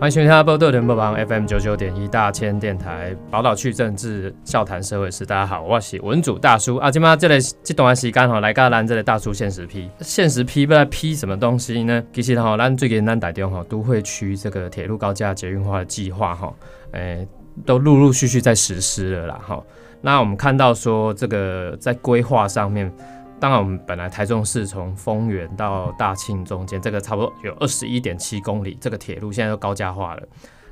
欢迎收听《波多联播榜》FM 九九点一大千电台宝岛趣政治笑谈社会事。大家好，我是文主大叔啊。今嘛这里这段时间吼，来到咱这里大叔现实批，现实批不知道批什么东西呢？其实吼，咱最近咱台中吼都会区这个铁路高架捷运化的计划哈，诶，都陆陆续续在实施了啦哈。那我们看到说这个在规划上面。当然，我们本来台中市从丰原到大庆中间，这个差不多有二十一点七公里，这个铁路现在都高架化了。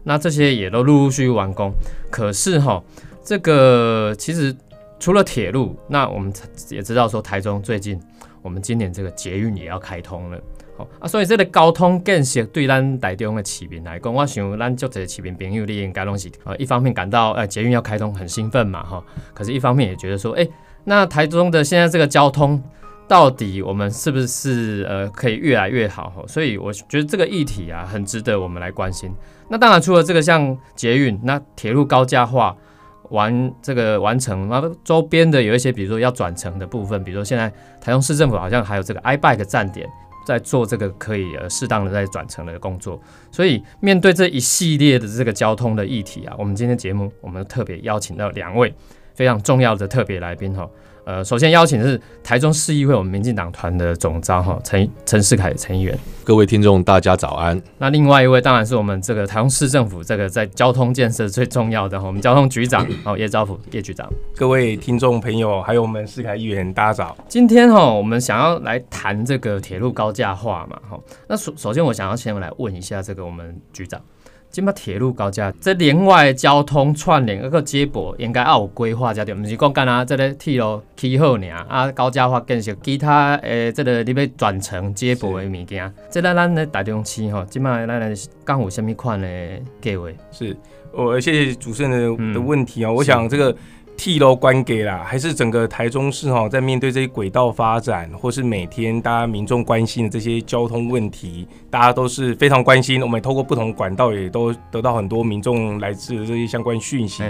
那这些也都陆陆续续完工。可是哈，这个其实除了铁路，那我们也知道说，台中最近我们今年这个捷运也要开通了。好啊，所以这个交通建设对咱台中的市民来讲，我想咱就这市民朋友，你应该拢是呃一方面感到呃捷运要开通很兴奋嘛哈，可是一方面也觉得说，哎。那台中的现在这个交通，到底我们是不是呃可以越来越好？所以我觉得这个议题啊，很值得我们来关心。那当然除了这个像捷运，那铁路高架化完这个完成，那周边的有一些，比如说要转乘的部分，比如说现在台中市政府好像还有这个 iBike 站点在做这个可以呃适当的在转乘的工作。所以面对这一系列的这个交通的议题啊，我们今天节目我们特别邀请到两位。非常重要的特别来宾哈，呃，首先邀请的是台中市议会我们民进党团的总召哈陈陈世凯陈议员，各位听众大家早安。那另外一位当然是我们这个台中市政府这个在交通建设最重要的哈，我们交通局长 哦叶兆福叶局长，各位听众朋友还有我们世凯议员大家早。今天哈我们想要来谈这个铁路高架化嘛哈，那首首先我想要先来问一下这个我们局长。即马铁路高架，即另外交通串联，那个接驳应该也有规划才对，不是讲干啊，这个铁路起好尔啊，高架化建设，其他诶，即个你要转乘接驳的物件，即个咱咧大中市吼，即马咱来讲有什么款的计划？是，我谢谢主持人的的问题啊，我想这个。T 楼关给啦，还是整个台中市哈，在面对这些轨道发展，或是每天大家民众关心的这些交通问题，大家都是非常关心。我们透过不同管道，也都得到很多民众来自的这些相关讯息。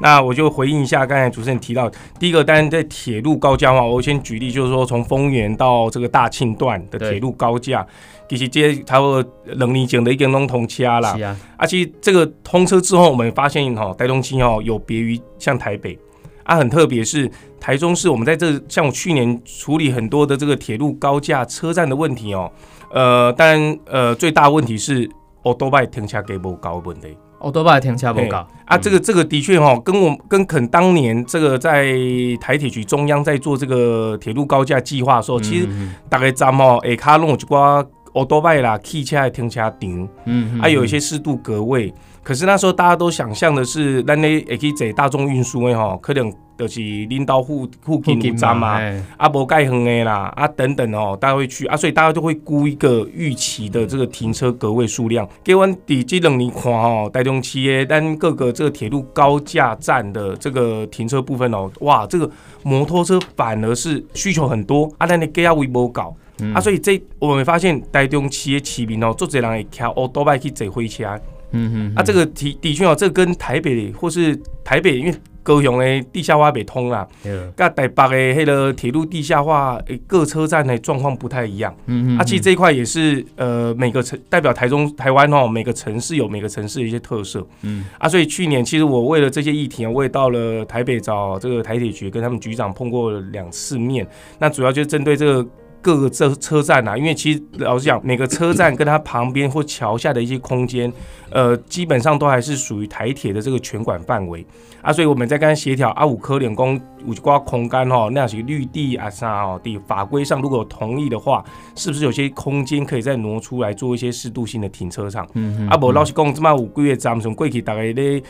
那我就回应一下刚才主持人提到，第一个，当然在铁路高架化，我先举例，就是说从丰原到这个大庆段的铁路高架，其实这差不多两年前的一个拢通车啦。而且这个通车之后，我们发现哈，台中区哦，有别于像台北。啊，很特别，是台中市，我们在这像我去年处理很多的这个铁路高架车站的问题哦，呃，当然呃，最大问题是欧多拜停车给不高问题，欧多拜停车不高啊，这个这个的确哈，跟我跟肯当年这个在台铁局中央在做这个铁路高架计划的时候，其实大概站哦，下卡弄一挂欧多拜啦，汽车的停车场，嗯，还有一些适度隔位。可是那时候大家都想象的是，咱咧也可以坐大众运输的吼，可能就是领导附附近有站嘛，啊无盖远的啦，啊等等哦，大家会去啊，所以大家就会估一个预期的这个停车格位数量。给阮伫这两年看哦，台中企业但各个这个铁路高架站的这个停车部分哦，哇，这个摩托车反而是需求很多啊，咱的价位无高啊，所以这我们发现台中企业市民哦，做侪人会开哦，多摆去坐火车。嗯哼，啊，这个的的确哦，这跟台北或是台北，因为高雄的地下化北通啦，跟台北的迄个铁路地下化各车站的状况不太一样。嗯哼，啊，其实这一块也是呃每个城代表台中台湾哦，每个城市有每个城市的一些特色。嗯，啊，所以去年其实我为了这些议题啊，我也到了台北找这个台铁局跟他们局长碰过两次面，那主要就是针对这个。各个车车站呐，因为其实老实讲，每个车站跟它旁边或桥下的一些空间，呃，基本上都还是属于台铁的这个全管范围啊，所以我们在跟他协调啊，五科联工五瓜空干哈，那些绿地啊啥哦地法规上如果同意的话，是不是有些空间可以再挪出来做一些适度性的停车场？嗯嗯啊，不老实讲，这么五个月咱们从过去大概咧。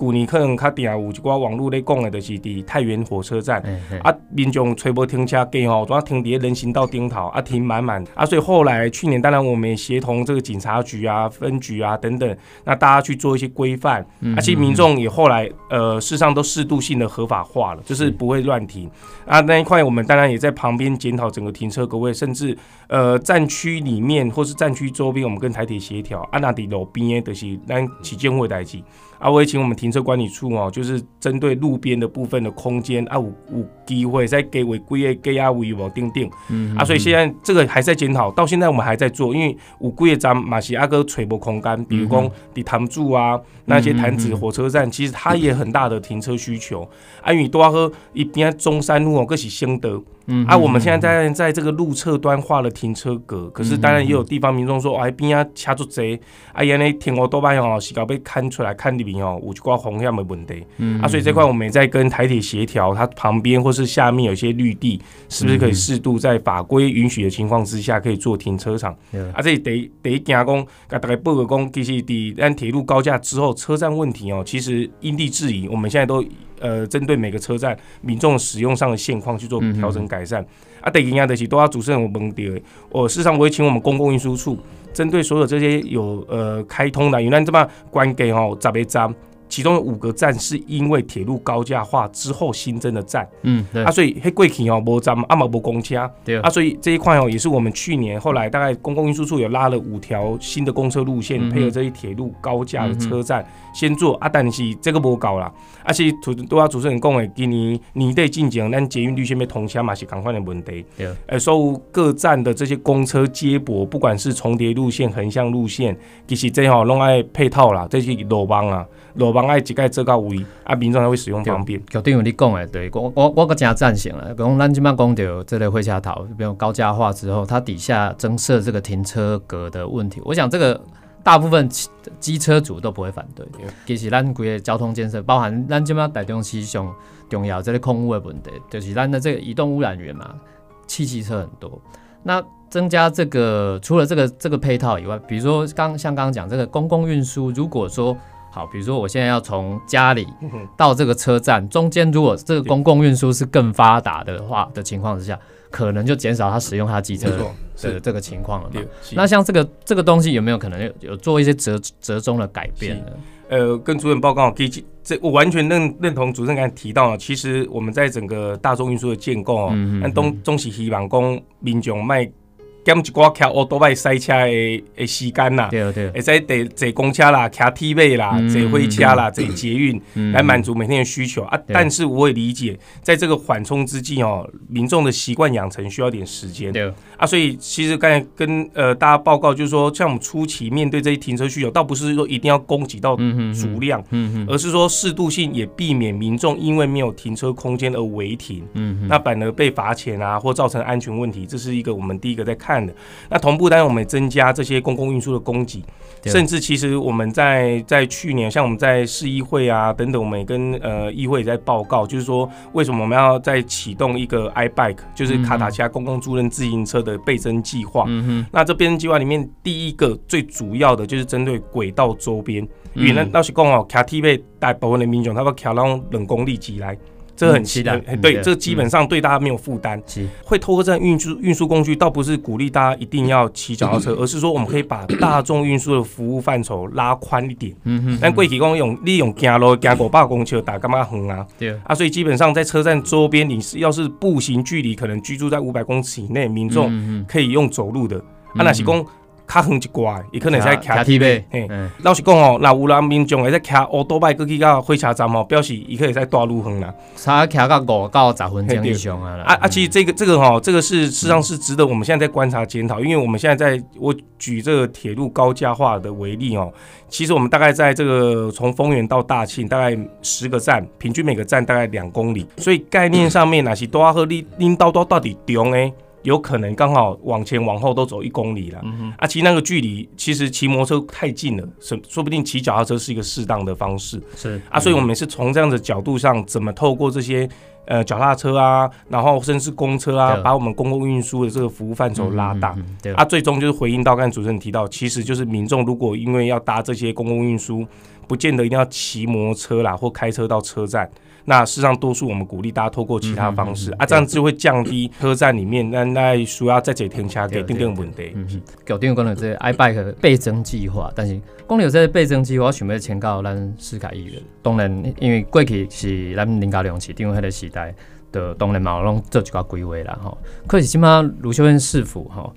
旧年可能较定有一寡网络咧讲的，就是伫太原火车站。啊，民众吹波停车计吼，主停伫人行道顶头啊，停满满。啊，所以后来去年当然我们也协同这个警察局啊、分局啊等等，那大家去做一些规范，而且民众也后来呃，事实上都适度性的合法化了，就是不会乱停。啊。那一块我们当然也在旁边检讨整个停车格位，甚至呃站区里面或是站区周边，我们跟台铁协调，啊那伫路边的，就是咱起建会代志啊，我也请我们停。车管理处哦，就是针对路边的部分的空间啊，有有机会再给违规的给啊维无定定，嗯啊，所以现在这个还在检讨，到现在我们还在做，因为有规的站马西阿哥垂波空间，比如讲你潭柱啊，那些坛子火车站，其实它也很大的停车需求，啊，因为多喝一边中山路哦，更是兴德。嗯啊，我们现在在在这个路侧端画了停车格，可是当然也有地方民众说，哎边啊掐住贼，哎呀那停我多半哦，是搞被看出来看里面哦，有一挂红线的问题。嗯啊，所以这块我们也在跟台铁协调，它旁边或是下面有些绿地，是不是可以适度在法规允许的情况之下，可以做停车场？啊，这得得一讲讲，大概报个讲，其实伫按铁路高架之后，车站问题哦，其实因地制宜，我们现在都。呃，针对每个车站民众使用上的现况去做调整改善。啊，第二的是都要主持人我问到，我事实上我会请我们公共运输处，针对所有这些有呃开通的，原来这么关给吼十个站。其中有五个站是因为铁路高架化之后新增的站，嗯，啊，所以黑贵体哦，无站啊嘛无公车，对。啊，所以这一块哦也是我们去年后来大概公共运输处有拉了五条新的公车路线，配合这些铁路高架的车站先做啊，但是这个无搞啦，而且主都要主持人讲的，今年年底进境，咱捷运绿线要通车嘛是同款的问题，对，呃，所有各站的这些公车接驳，不管是重叠路线、横向路线，其实这吼拢爱配套啦，这些路网啊。路网爱一概做到位，啊，民众才会使用方便。就等于你讲的，对我我我个真赞成了。讲咱即摆讲到这类会下头，比如高架化之后，它底下增设这个停车格的问题，我想这个大部分机车主都不会反对。其实咱规个交通建设，包含咱即摆大中西上重要这类空污的问题，就是咱的这个移动污染源嘛，汽汽车很多。那增加这个除了这个这个配套以外，比如说刚像刚刚讲这个公共运输，如果说好，比如说我现在要从家里到这个车站，中间如果这个公共运输是更发达的话的情况之下，可能就减少他使用他机车的这个情况了。那像这个这个东西有没有可能有有做一些折折中的改变呢？呃，跟主任报告，可以这我完全认认同主任刚才提到，其实我们在整个大众运输的建构哦，按东中西希望讲民众卖。减一寡骑奥多拜赛车的的时间啦，对对，会使坐坐公车啦、骑 T 位啦、坐火车啦、坐捷运来满足每天的需求啊。但是我也理解，在这个缓冲之际哦，民众的习惯养成需要点时间。对啊，所以其实刚才跟呃大家报告，就是说，像我们初期面对这些停车需求，倒不是说一定要供给到足量，嗯而是说适度性也避免民众因为没有停车空间而违停，嗯那反而被罚钱啊，或造成安全问题，这是一个我们第一个在看。看的那同步，当然我们增加这些公共运输的供给，甚至其实我们在在去年，像我们在市议会啊等等，我们也跟呃议会也在报告，就是说为什么我们要再启动一个 iBike，就是卡塔加公共租赁自行车的倍增计划。嗯哼，那这倍增计划里面第一个最主要的就是针对轨道周边，因为那那是讲哦，卡 T 被大部分的民众他要卡那种冷公里机来。这很期待，对，这基本上对大家没有负担，会透过这样运输运输工具，倒不是鼓励大家一定要骑脚踏车，而是说我们可以把大众运输的服务范畴拉宽一点。嗯哼，但贵体公用利用行路行五百公尺打干嘛远啊？对啊，所以基本上在车站周边，你是要是步行距离可能居住在五百公尺以内，民众可以用走路的。啊，那是讲。较远一挂，伊可能在骑 T 呗。嘿，老实讲哦，那有人民众会在骑乌多拜过去到火车站哦，表示伊可以在大路远啦。差骑到五到十分钟以上啊。啊啊，其实这个这个哈，这个是事实上是值得我们现在在观察检讨，因为我们现在在我举这个铁路高架化的为例哦，其实我们大概在这个从丰原到大庆大概十个站，平均每个站大概两公里，所以概念上面哪些多要和拎拎刀刀到底中诶。有可能刚好往前往后都走一公里了，啊，其实那个距离其实骑摩托车太近了，说说不定骑脚踏车是一个适当的方式。是啊，所以我们是从这样的角度上，怎么透过这些呃脚踏车啊，然后甚至公车啊，把我们公共运输的这个服务范畴拉大。对啊，最终就是回应到刚才主持人提到，其实就是民众如果因为要搭这些公共运输，不见得一定要骑摩托车啦，或开车到车站。那事实上，多数我们鼓励大家透过其他方式啊，这样就会降低车站里面那那需要再解停车给定定问题。嗯嗯，搞定讲了这 iBike 倍增计划，但是讲了这倍增计划，我想要请教咱施凯议员。当然，因为过去是咱林家良市长迄个时代的，当然嘛拢做一个规划啦吼。可是起码卢秀燕市府吼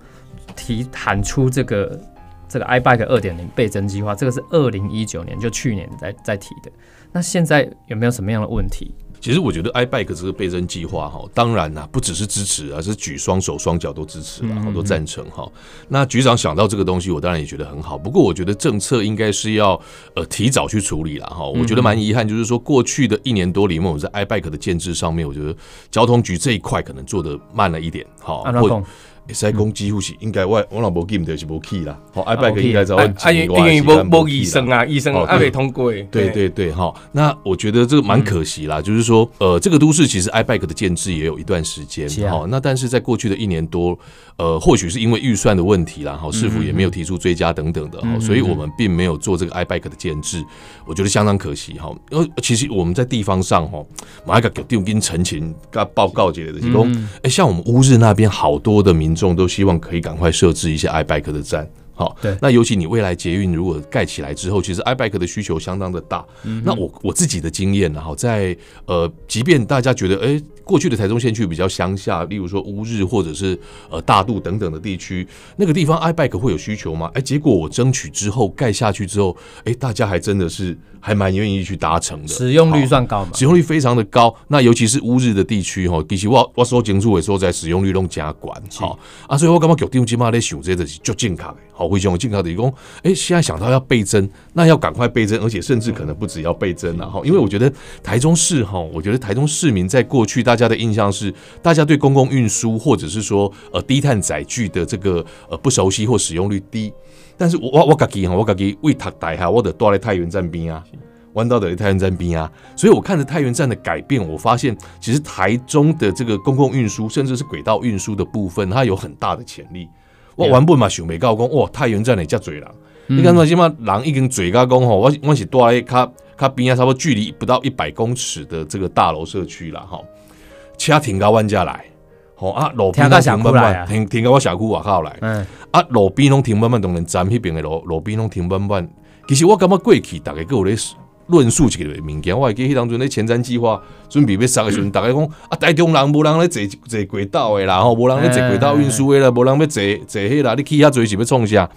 提喊出这个这个 iBike 二点零倍增计划，这个是二零一九年就去年在在提的。那现在有没有什么样的问题？其实我觉得 iBike 这个倍增计划哈，当然呐，不只是支持，而是举双手双脚都支持了，好多赞成哈。那局长想到这个东西，我当然也觉得很好。不过我觉得政策应该是要呃提早去处理了哈。我觉得蛮遗憾，就是说过去的一年多里面，我在 iBike 的建制上面，我觉得交通局这一块可能做的慢了一点哈。塞工几乎是应该我我若无记唔得是无去啦，好，iBike 应该在我，因为无无医生啊，医生还没通过。对对对，哈，那我觉得这个蛮可惜啦，就是说，呃，这个都市其实 iBike 的建制也有一段时间，好，那但是在过去的一年多，呃，或许是因为预算的问题啦，哈，市府也没有提出追加等等的，哈，所以我们并没有做这个 iBike 的建制，我觉得相当可惜，哈，因为其实我们在地方上，哈，马一个给定跟陈情跟报告之类的，提供，哎，像我们乌日那边好多的民。民众都希望可以赶快设置一些 iBike 的站，好，对。那尤其你未来捷运如果盖起来之后，其实 iBike 的需求相当的大。那我我自己的经验呢，哈，在呃，即便大家觉得，哎。过去的台中县区比较乡下，例如说乌日或者是呃大肚等等的地区，那个地方 iBike 会有需求吗？哎，结果我争取之后盖下去之后，哎，大家还真的是还蛮愿意去达成的，使用率算高吗？使用率非常的高。那尤其是乌日的地区哈，其实我我所警处也说在使用率拢加管好啊，所以我感觉决定起码在想这个是足健康的，好，非常健康的。一共哎，现在想到要倍增，那要赶快倍增，而且甚至可能不止要倍增了哈，因为我觉得台中市哈，我觉得台中市民在过去大。家的印象是，大家对公共运输或者是说呃低碳载具的这个呃不熟悉或使用率低。但是我我我自己哈，我自己为他带哈，我得多来太原站边啊，弯道的太原站边啊。所以我看着太原站的改变，我发现其实台中的这个公共运输，甚至是轨道运输的部分，它有很大的潜力。我原本嘛想袂到讲哇，太原站里叫嘴狼，你看到起码人已经侪甲讲吼，我我是住咧较较边啊，差不多距离不到一百公尺的这个大楼社区啦吼。车停到阮遮来，吼啊，路边拢停慢慢，停停到我小区外口来。嗯，啊，路边拢停慢慢，当然站迄边的路路边拢停慢慢。其实我感觉过去大概有咧论述一个物件，我会记迄当阵咧前瞻计划准备要杀的时阵，大概讲啊，台中人无人咧坐坐轨道的啦，吼，无人咧坐轨道运输的啦，无人要坐坐迄啦，你去遐做是要创啥？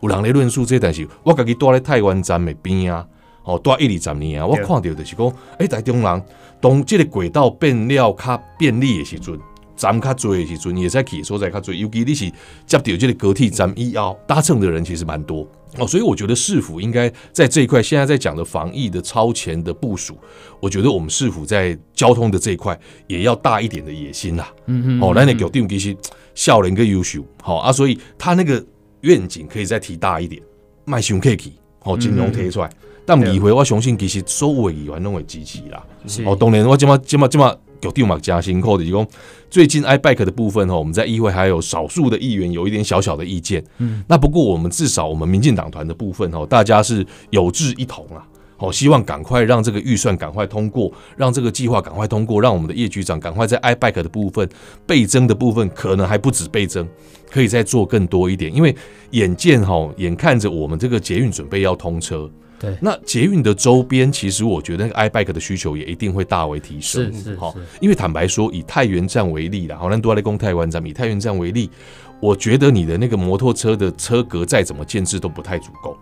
有人咧论述这，但是我家己住咧台湾站的边啊，吼，住一二十年啊，我看到就是讲，诶，台中人。当这个轨道变了较便利的时阵，站较多的时阵，也在去所在较多。尤其你是接到这个高铁站以后，搭乘的人其实蛮多哦。所以我觉得市府应该在这一块，现在在讲的防疫的超前的部署，我觉得我们市府在交通的这一块也要大一点的野心啦。嗯嗯。哦，那你搞定其实效能更优秀，好啊。所以他那个愿景可以再提大一点，卖熊 K K，好，金融贴出来。但议会我相信其实所有议员拢会支持啦。哦，当然我今嘛今嘛今嘛有定马加薪扣的，是讲最近 iBike 的部分哈，我们在议会还有少数的议员有一点小小的意见。嗯，那不过我们至少我们民进党团的部分哈，大家是有志一同啊。好，希望赶快让这个预算赶快通过，让这个计划赶快通过，让我们的叶局长赶快在 iBike 的部分倍增的部分，可能还不止倍增，可以再做更多一点。因为眼见哈，眼看着我们这个捷运准备要通车。对，那捷运的周边，其实我觉得那个 iBike 的需求也一定会大为提升。是是好，因为坦白说，以太原站为例啦，好，那多来攻太原站，以太原站为例，我觉得你的那个摩托车的车格再怎么建制都不太足够，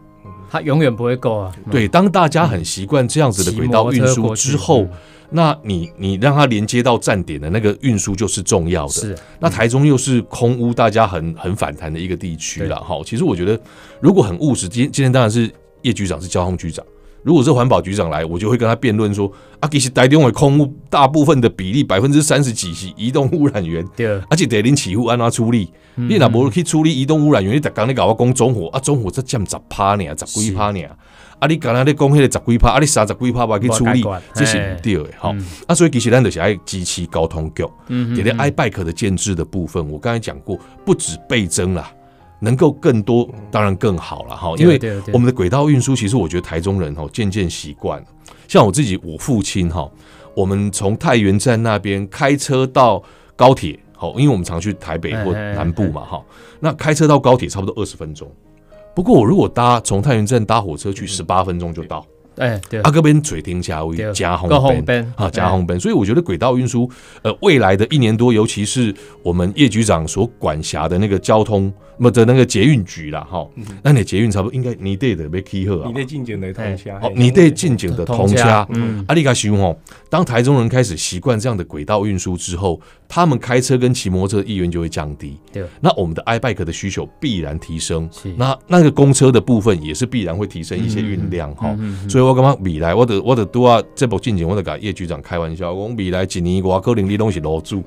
它永远不会够啊。对，当大家很习惯这样子的轨道运输之后，那你你让它连接到站点的那个运输就是重要的。是，那台中又是空屋，大家很很反弹的一个地区了。哈，其实我觉得，如果很务实，今今天当然是。叶局长是交通局长，如果是环保局长来，我就会跟他辩论说：啊，其实台中的空污大部分的比例百分之三十几是移动污染源，对，而且得恁起户按哪处理？你若无去处理移动污染源，你特刚你搞我讲中火啊，中火才占十趴呢，十几趴呢，啊，你刚才你讲迄个十几趴，啊，你三十几趴吧去处理，这是唔对的哈。啊，所以其实咱就是爱支持交通局，嗯，连 iBike 的建制的部分，我刚才讲过，不止倍增了。能够更多，当然更好了哈。因为我们的轨道运输，其实我觉得台中人哈渐渐习惯像我自己，我父亲哈，我们从太原站那边开车到高铁，好，因为我们常去台北或南部嘛哈。那开车到高铁差不多二十分钟。不过我如果搭从太原站搭火车去，十八分钟就到。哎，对，啊，这边嘴停车位加红够方边啊，加哎。红边，所以我觉得轨道运输，呃，未来的一年多，尤其是我们叶局长所管辖的那个交通，不的那个捷运局啦，哈，那你捷运差不多应该你得的被 key 好啊你，在进前的通车，哦，你得进境的通车，嗯，阿里嘎熊哦，当台中人开始习惯这样的轨道运输之后，他们开车跟骑摩托车的意愿就会降低。对，那我们的 iBike 的需求必然提升。是，那那个公车的部分也是必然会提升一些运量哈。嗯。所以我感觉未来我得我得拄啊这部进前，我得甲叶局长开玩笑，讲未来一年我可能你拢是楼主，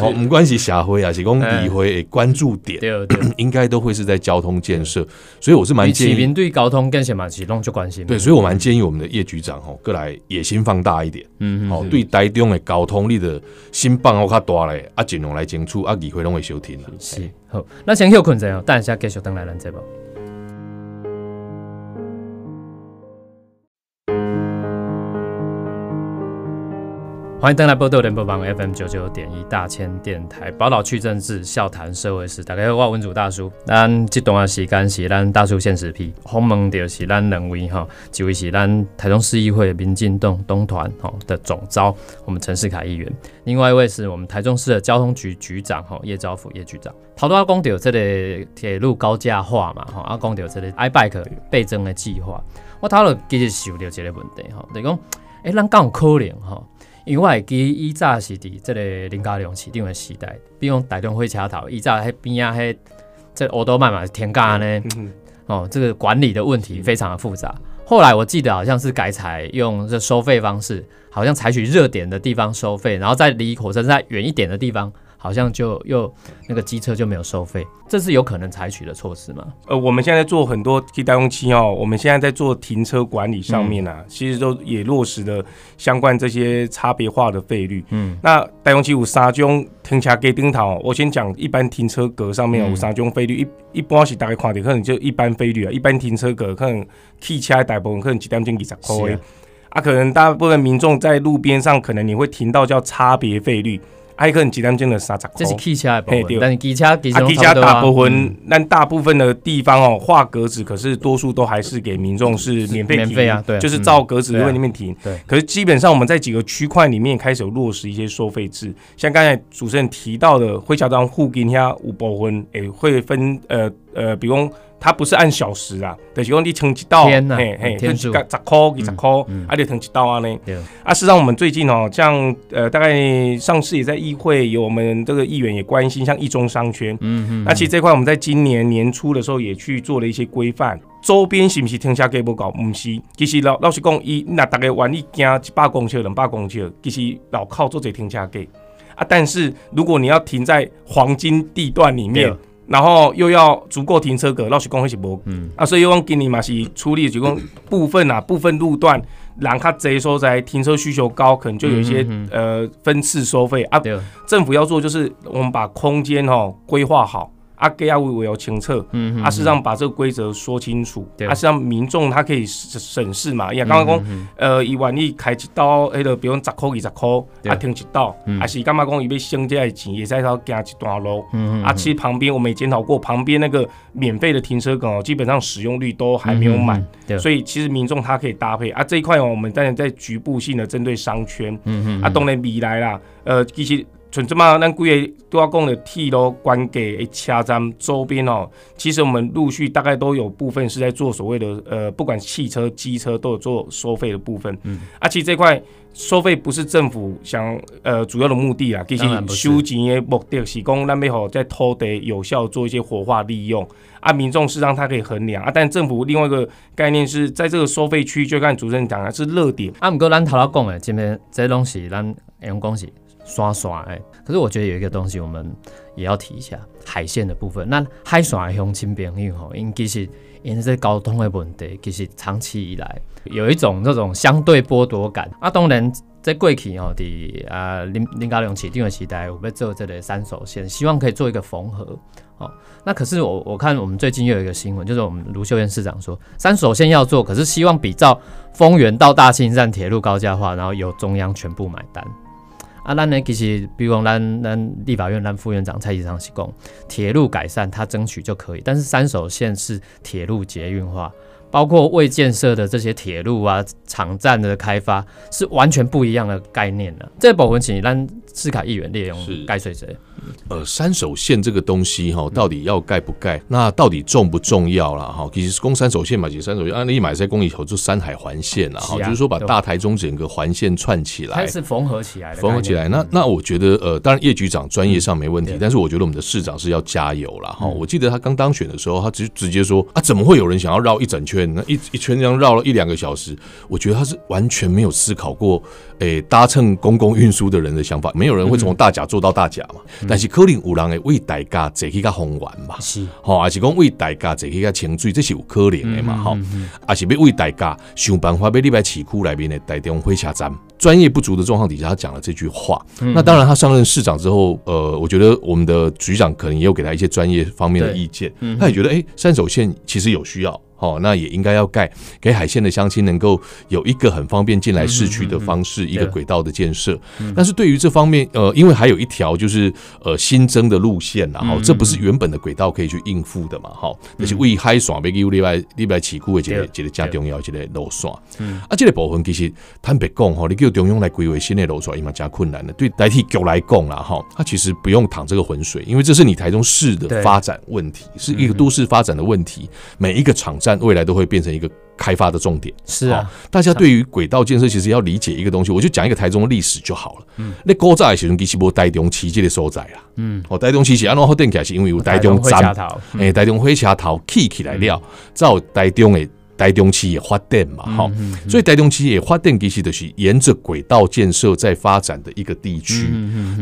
哦，不管是社会还，是讲议会的关注点，应该都会是在交通建设，所以我是蛮建议市民对交通跟什么是拢就关心。对，所以我蛮建议我们的叶局长吼，过来野心放大一点，嗯，嗯好、对台中的交通你的心放我较大咧，啊，尽量来争取，啊，议会拢会收听啦。是好，那先休困者哦，等一下继续等来咱节目。欢迎登来波多联播网 FM 九九点一大千电台，宝岛去政治，笑谈社会事。大家好，我文主大叔。咱这段时间是咱大叔现实批，访问的是咱两位哈，一位是咱台中市议会民进党东团哈的总召，我们陈世凯议员；另外一位是我们台中市的交通局局长哈叶兆福叶局长。头拄仔讲到这个铁路高架化嘛，哈，啊讲到这个 iBike 倍增的计划，我头路其实想到一个问题哈，就是讲，诶、咱敢有可能哈？因为我会记以早是伫即个林家良市场的时代，比如大众火车头，以早迄边啊，迄这欧多曼嘛是天价呢，嗯哦，这个管理的问题非常的复杂。后来我记得好像是改采用这收费方式，好像采取热点的地方收费，然后在离火车站远一点的地方，好像就又那个机车就没有收费，这是有可能采取的措施吗？呃，我们现在做很多替代用期哦，我们现在在做停车管理上面啊，其实都也落实了相关这些差别化的费率。嗯，那代用期有三种停车给顶头，我先讲一般停车格上面嗯。有三种费率，一一般是大概看的可能就一般费率啊，一般停车格可能汽车的大部分可能一点钟二十块。啊。啊，可能大部分民众在路边上，可能你会停到叫差别费率，啊，可能几点钟的三十块这。是汽车的部分但是机车啊，都地下大部分，但大部分的地方哦，画格子，可是多数都还是给民众是免费停，免费啊对就是嗯。照格子位里面停。对可是基本上我们在几个区块里面开始有落实一些收费制，像刚才主持人提到的，会桥当户给下五部分，诶，会分呃呃，比如讲它不是按小时啊，就是讲你乘一道，嘿嘿，天数十块、二十块嗯，啊，你乘一道啊呢。啊，事实上我们最近哦，像呃，大概上次也在议会有我们这个议员也关心，像一中商圈，嗯嗯，那其实这块我们在今年年初的时候也去做了一些规范，周边是不是停车格不高？不是，其实老老实讲，伊那大概愿意行一百公尺、两百公尺，其实老靠做这停车格。啊。但是如果你要停在黄金地段里面对，然后又要足够停车格，老实讲，那是无嗯啊。所以我讲今年嘛是处理就讲部分啊，部分路段。人较贼所在，停车需求高，可能就有一些、嗯呃分次收费啊。对，政府要做就是我们把空间哦规划好，啊，给啊为为要清澈，嗯嗯啊，事实上把这个规则说清楚，对。啊，实际上民众他可以审审视嘛，因为刚刚讲，嗯呃，伊愿意开一刀，迄个比如十块二十块，对。啊，停一道，嗯。还是干嘛讲伊要省这个钱，也在要行一段路。嗯啊，其实旁边我们也检讨过，旁边那个免费的停车梗哦，基本上使用率都还没有满，，对，所以其实民众他可以搭配。啊。这一块哦，我们当然在局部性的针对商圈，嗯嗯啊，当然未来啦，呃，其实像即马咱规个都要讲的铁路关给的车站周边哦，其实我们陆续大概都有部分是在做所谓的呃，不管汽车、机车都有做收费的部分。嗯，啊，其实这块收费不是政府想呃主要的目的啊，其实收钱的目的是讲咱要好在土地有效做一些活化利用。啊，民众是让他可以衡量啊，但政府另外一个概念是在这个收费区，就刚才主持人讲的是热点，啊，毋过咱头头讲的，这边这拢是咱会用讲是刷刷的。可是我觉得有一个东西我们也要提一下，海线的部分。那海线的乡亲朋友吼，因其实因这交通的问题，其实长期以来有一种这种相对剥夺感。啊，当然在过去吼，伫啊林林家良市长的时代，我们做这个三手线，希望可以做一个缝合。哦，那可是我我看我们最近又有一个新闻，就是我们卢秀燕市长说，三手线要做，可是希望比照丰原到大庆站铁路高架化，然后由中央全部买单。啊，咱呢其实，比如讲咱咱立法院咱副院长蔡其昌是讲，铁路改善他争取就可以，但是三手线是铁路捷运化，包括未建设的这些铁路啊、场站的开发，是完全不一样的概念的。这保文请让市卡议员利用是该谁谁？呃，三手线这个东西哈，到底要盖不盖？那到底重不重要了？哈？其实是攻山手线嘛，其实三手线按你买在公里头就山海环线了哈，啊就是说把大台中整个环线串起来。它是缝合起来的，缝合起来，那那我觉得，呃，当然叶局长专业上没问题对，但是我觉得我们的市长是要加油了哈。嗯我记得他刚当选的时候，他直直接说啊，怎么会有人想要绕一整圈？那一一圈这样绕了一两个小时，我觉得他是完全没有思考过，诶，搭乘公共运输的人的想法，没有人会从大甲坐到大甲嘛。但是可能有人会为大家坐去个红丸嘛。是吼，还是讲为大家坐去个清水，这是有可能的嘛，吼、也是要为大家想办法，要你来市区内面的台中火车站。专业不足的状况底下，他讲了这句话。那当然，他上任市长之后，呃，我觉得我们的局长可能也有给他一些专业方面的意见。他也觉得，哎、山手线其实有需要。哦，那也应该要盖，给海线的乡亲能够有一个很方便进来市区的方式，一个轨道的建设。但是对于这方面，呃，因为还有一条就是呃新增的路线然后这不是原本的轨道可以去应付的嘛，哈，那是为海线要给另外另外起库的一个一个加重要一个路线。啊，这个部分其实坦白讲，哈，你叫中央来规划新的路线，伊嘛加困难的。对代替局来讲啦，哈，它其实不用淌这个浑水，因为这是你台中市的发展问题，是一个都市发展的问题，每一个场站未来都会变成一个开发的重点。是啊，大家对于轨道建设其实要理解一个东西，我就讲一个台中的历史就好了。嗯，那古早的时候其实无台中奇迹的所在啦。嗯，哦，台中奇迹安怎好点起来，是因为有台中会站诶，台中火车头起起来了，才有台中的台中市的发展嘛，哈、所以台中市的发展其实就是沿着轨道建设在发展的一个地区。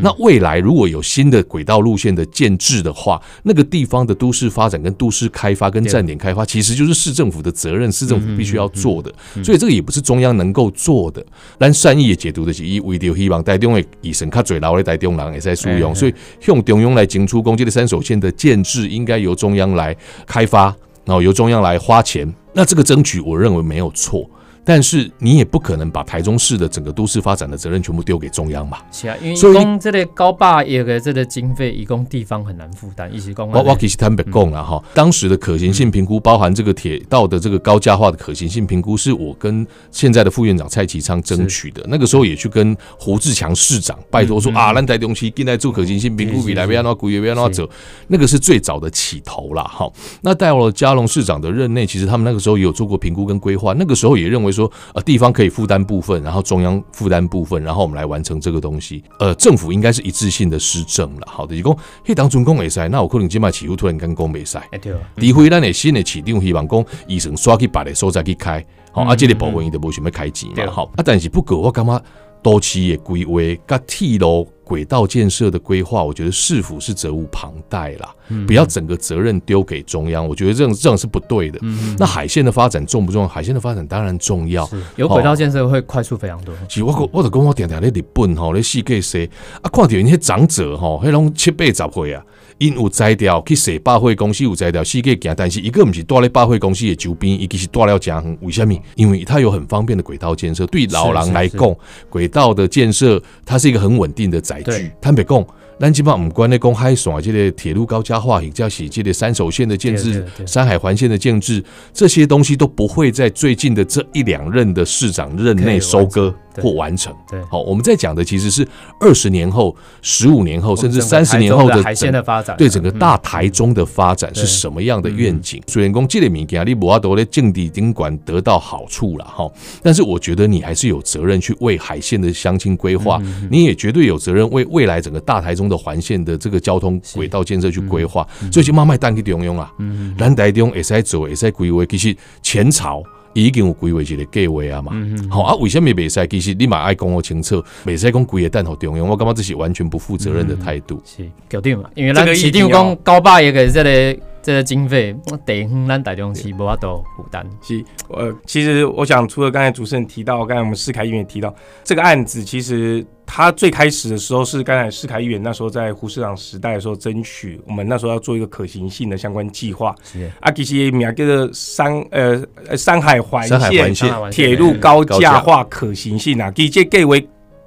那未来如果有新的轨道路线的建制的话，那个地方的都市发展跟都市开发跟站点开发，其实就是市政府的责任，市政府必须要做的。所以这个也不是中央能够做的。但善意的解读的是，以为着希望台中的以省较最老的台中人也在使用，所以用中央来进出攻击的三手线的建制，应该由中央来开发，然后由中央来花钱。那这个争取，我认为没有错。但是你也不可能把台中市的整个都市发展的责任全部丢给中央嘛。是啊，因为所以讲这个高坝也个这个经费，一共地方很难负担，一起讲我我其实坦白讲了哈，当时的可行性评估，包含这个铁道的这个高架化的可行性评估，是我跟现在的副院长蔡其昌争取的。那个时候也去跟胡志强市长拜托说啊，咱台中市进来做可行性评估，比来不要那古也不要那走，那个是最早的起头啦。哈。那到了嘉隆市长的任内，其实他们那个时候也有做过评估跟规划，那个时候也认为说，呃，地方可以负担部分，然后中央负担部分，然后我们来完成这个东西。呃，政府应该是一致性的施政了。好的，一共黑当准公没赛，那我可能今麦起户突然间讲没赛。哎对，离开咱的新的市长，希望讲医生刷去别的所在去开，好、啊，这个部分伊就无想要开钱嘛，好啊，但是不过我感觉都市的规划、甲铁路轨道建设的规划，我觉得市府是责无旁贷啦，不要整个责任丢给中央，我觉得这样这样是不对的。那海线的发展重不重要？海线的发展当然重要。是有轨道建设会快速非常多。其实我我就讲我点点咧日本吼咧世界说啊，看到那些长者吼，迄拢七八十岁啊，因有才调去设百货公司有才调世界行，但是一个毋是住咧百货公司的周边，伊其实住了真远。为什么？因为它有很方便的轨道建设，对老人来讲，轨道的建设它是一个很稳定的载具。坦白讲。咱即摆毋管咧讲海线这个铁路高架化，或者是这个三手线的建制山海环线的建制，这些东西都不会在最近的这一两任的市长任内收割对或完成。对。好，我们在讲的其实是二十年后、十五年后，甚至三十年后的海鲜的发展，对整个大台中的发展是什么样的愿景？虽然讲这个物件你无法多在境地经管得到好处了哈，但是我觉得你还是有责任去为海鲜的乡亲规划，你也绝对有责任为未来整个大台中的环线的这个交通轨道建设去规划。所以就慢慢带去中央啊，咱台中会使做，会使规划，其实前朝。已经有规划一个计划啊嘛，好、啊，为什么袂使？其实你嘛爱讲我清楚，袂使讲规个蛋好中央，我感觉这是完全不负责任的态度。是搞定嘛？因为咱市定要讲高霸也给这个这个经费，地方咱台中市无法度负担。是，呃，其实我想，除了刚才主持人提到，刚才我们世凯议员也提到这个案子，其实他最开始的时候是刚才世凯议员那时候在胡市长时代的时候争取，我们那时候要做一个可行性的相关计划。是啊，其实名叫做山呃呃山海环线线铁路高架化可行性啊，其实这计划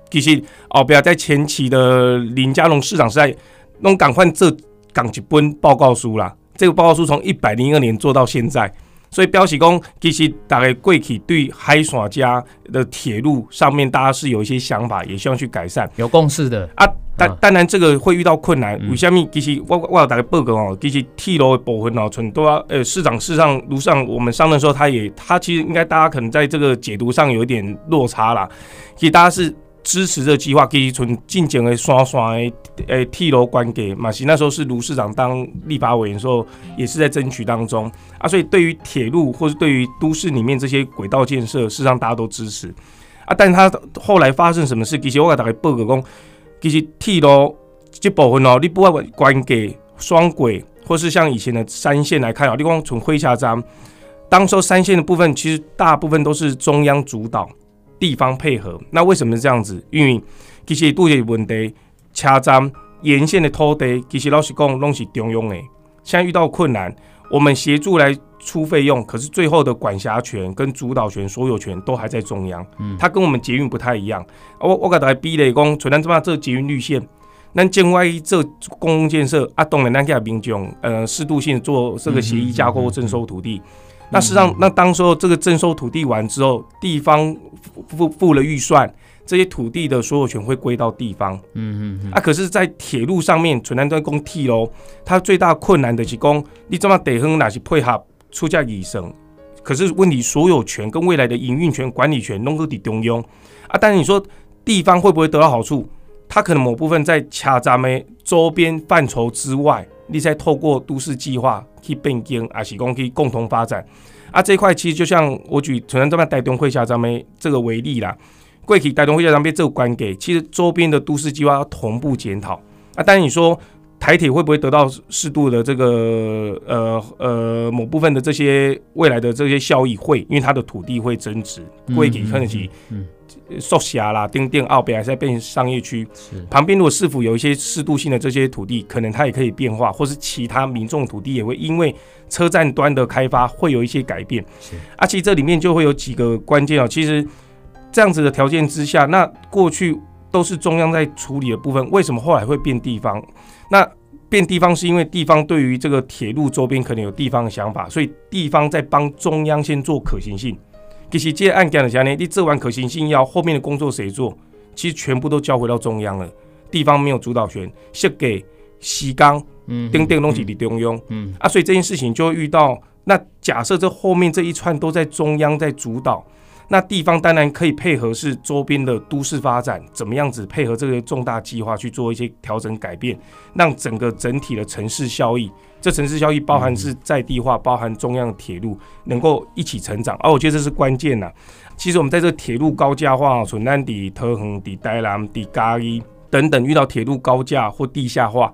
其实哦，不要在前期的林佳龙市长时代，弄赶快这港一本报告书啦。这个报告书从一百零二年做到现在，所以标喜公其实大概贵体对海耍家的铁路上面，大家是有一些想法，也希望去改善，有共识的啊。但当然这个会遇到困难，为什么？其实我我有大概报告哦，其实铁路的部分哦，从都要呃市长事实上如上我们上任的时候，他也他其实应该大家可能在这个解读上有一点落差啦。其实大家是。支持这计划，可以从进前的刷刷的诶铁路关给马西，那时候是卢市长当立法委员的时候，也是在争取当中啊。所以对于铁路或是对于都市里面这些轨道建设，事实上大家都支持啊。但是他后来发生什么事？其实我大概报个讲，其实铁路这部分哦，你不管关给双轨，或是像以前的三线来看啊，你光从灰下站，当时候三线的部分，其实大部分都是中央主导。地方配合，那为什么是这样子？因为其实都有问题，车站沿线的土地，其实老实讲，拢是中央的。现在遇到困难，我们协助来出费用，可是最后的管辖权、跟主导权、所有权都还在中央。嗯，它跟我们捷运不太一样。我我给大家比例讲，像咱这嘛这捷运绿线，咱境外这公共建设啊，当然咱给民众呃适度性做这个协议架构征收土地。那实际上，那当时候这个征收土地完之后，地方付付了预算，这些土地的所有权会归到地方。嗯嗯。啊，可是，在铁路上面，纯南端公替喽，它最大困难的是讲，你怎么得哼哪些配合出价医生？可是问题，所有权跟未来的营运权、管理权弄都得中庸啊。但是你说地方会不会得到好处？它可能某部分在卡咱们周边范畴之外，你再透过都市计划。去变更，还是讲去共同发展啊？这一块其实就像我举纯南这边带动会下咱们这个为例啦。贵体带动会下咱们这个关给，其实周边的都市计划要同步检讨啊。但是你说台铁会不会得到适度的这个呃呃某部分的这些未来的这些效益？会，因为它的土地会增值，贵体可能是。缩狭啦，丁丁奥北还在变商业区，旁边如果是否有一些适度性的这些土地，可能它也可以变化，或是其他民众土地也会因为车站端的开发会有一些改变。啊，其实这里面就会有几个关键哦。其实这样子的条件之下，那过去都是中央在处理的部分，为什么后来会变地方？那变地方是因为地方对于这个铁路周边可能有地方的想法，所以地方在帮中央先做可行性。其实这案件的下呢，你做完可行性要后面的工作谁做？其实全部都交回到中央了，地方没有主导权，设给西钢，嗯，等等东西的中央，嗯啊，所以这件事情就会遇到。那假设这后面这一串都在中央在主导，那地方当然可以配合是周边的都市发展，怎么样子配合这个重大计划去做一些调整改变，让整个整体的城市效益。这城市效益包含是在地化，包含中央铁路能够一起成长，而我觉得这是关键呐。其实我们在这个铁路高架化、纯南底、特横、底台南、底嘉义等等，遇到铁路高架或地下化，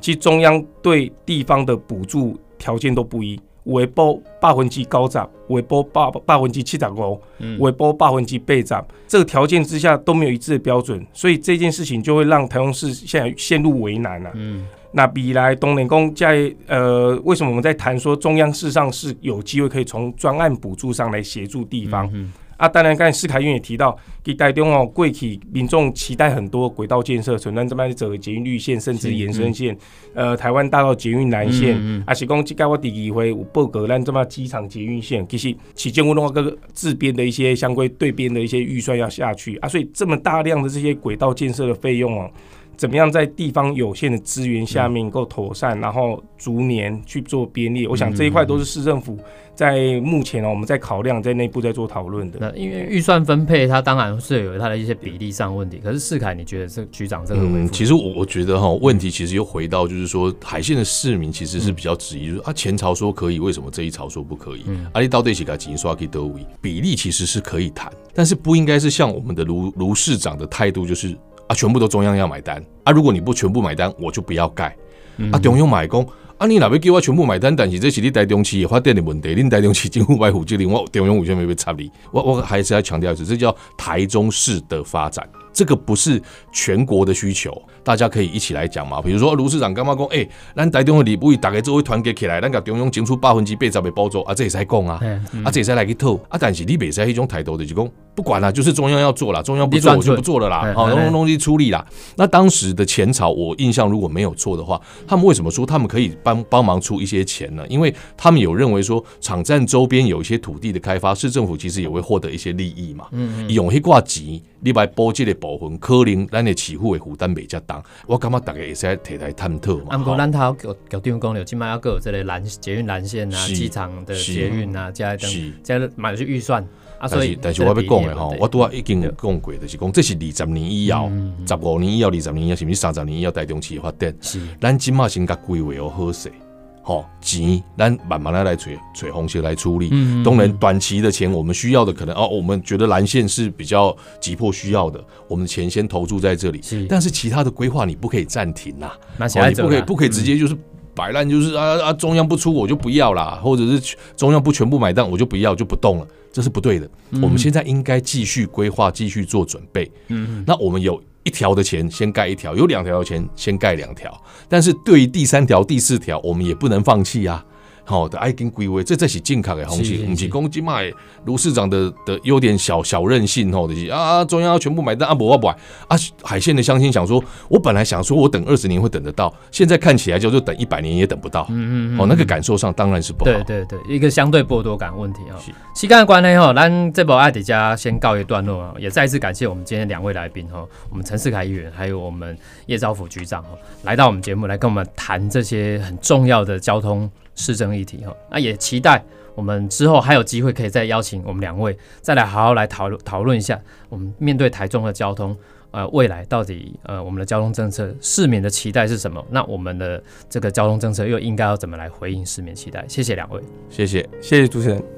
其实中央对地方的补助条件都不一，微波八分之高涨，微波八八分之七十五，微波八分之被涨，这个条件之下都没有一致的标准，所以这件事情就会让台中市现在陷入为难了。嗯那比来东联工在呃，为什么我们在谈说中央事实上是有机会可以从专案补助上来协助地方？啊，当然刚才施凯运也提到，给台中哦，贵体民众期待很多轨道建设，存在这边整个捷运绿线，甚至延伸线，呃，台湾大道捷运南线，嗯啊，是讲即个我第二回有报告咱这么机场捷运线，其实起建物的话，各个自编的一些相关对边的一些预算要下去啊，所以这么大量的这些轨道建设的费用哦。怎么样在地方有限的资源下面够妥善，然后逐年去做编列？我想这一块都是市政府在目前呢，我们在考量，在内部在做讨论的。那因为预算分配，它当然是有它的一些比例上问题。可是世凯，你觉得这局长这个？嗯，其实我我觉得哈，问题其实又回到就是说，海线的市民其实是比较质疑，就是啊，前朝说可以，为什么这一朝说不可以？阿里到底起个几刷可以得位？比例其实是可以谈，但是不应该是像我们的卢卢市长的态度，就是。啊，全部都中央要买单啊！如果你不全部买单，我就不要盖。啊，中央买工啊，你哪边给我全部买单？但是这是你台中企业发电的问题，你台中市政府买户机令，我中央完全没被插你。我我还是要强调一次，这叫台中市的发展。这个不是全国的需求，大家可以一起来讲嘛。比如说卢市长刚刚讲，哎，咱台中的礼物大概做会团结起来，咱甲中央争取百分之八十的包装啊，这也是讲啊，啊这也是来去讨啊，但是你袂使迄种态度的就讲，不管啦，就是中央要做了，中央不做我就不做了啦，好，东东西出力啦。那当时的前朝，我印象如果没有错的话，他们为什么说他们可以帮帮忙出一些钱呢？因为他们有认为说，场站周边有一些土地的开发，市政府其实也会获得一些利益嘛。嗯，用迄挂钱。你来补这个部分，可能咱的起付的负担比较重。我感觉大家会使提来探讨嘛。啊，不过咱头脚脚地方讲了，起码要有这个蓝捷运蓝线啊，机场的捷运啊，加等，加买去预算啊。所以，但是我要讲的吼，我都已经讲过，就是讲这是二十年以后，十五年以后，二十年以后，甚至三十年以后，台中市发展，咱起码先甲规划好好势。好钱，咱慢慢来来找找红线来处理。嗯当然，短期的钱我们需要的可能哦，我们觉得蓝线是比较急迫需要的，我们的钱先投注在这里。是但是其他的规划你不可以暂停呐，你不可以不可以直接就是摆烂，就是啊啊中央不出我就不要啦，或者是中央不全部买单我就不要就不动了，这是不对的。我们现在应该继续规划，继续做准备。嗯，那我们有。一条的钱先盖一条，有两条的钱先盖两条，但是对于第三条、第四条，我们也不能放弃啊。好的，爱跟归位，这这是正确的红旗，不是讲今麦卢市长的的有点小小任性吼，就是啊中央要全部买单啊不不不啊海线的乡亲想说，我本来想说我等二十年会等得到，现在看起来就就等一百年也等不到，嗯嗯哦那个感受上当然是不好，对对对，一个相对剥夺感问题啊。时间关系哈，咱这部爱迪家先告一段落啊，也再次感谢我们今天两位来宾哈，我们陈世凯议员还有我们叶兆福局长哈，来到我们节目来跟我们谈这些很重要的交通。市政议题哈，那也期待我们之后还有机会可以再邀请我们两位再来好好来讨论讨论一下，我们面对台中的交通，呃，未来到底呃我们的交通政策市民的期待是什么？那我们的这个交通政策又应该要怎么来回应市民期待？谢谢两位，谢谢谢谢主持人。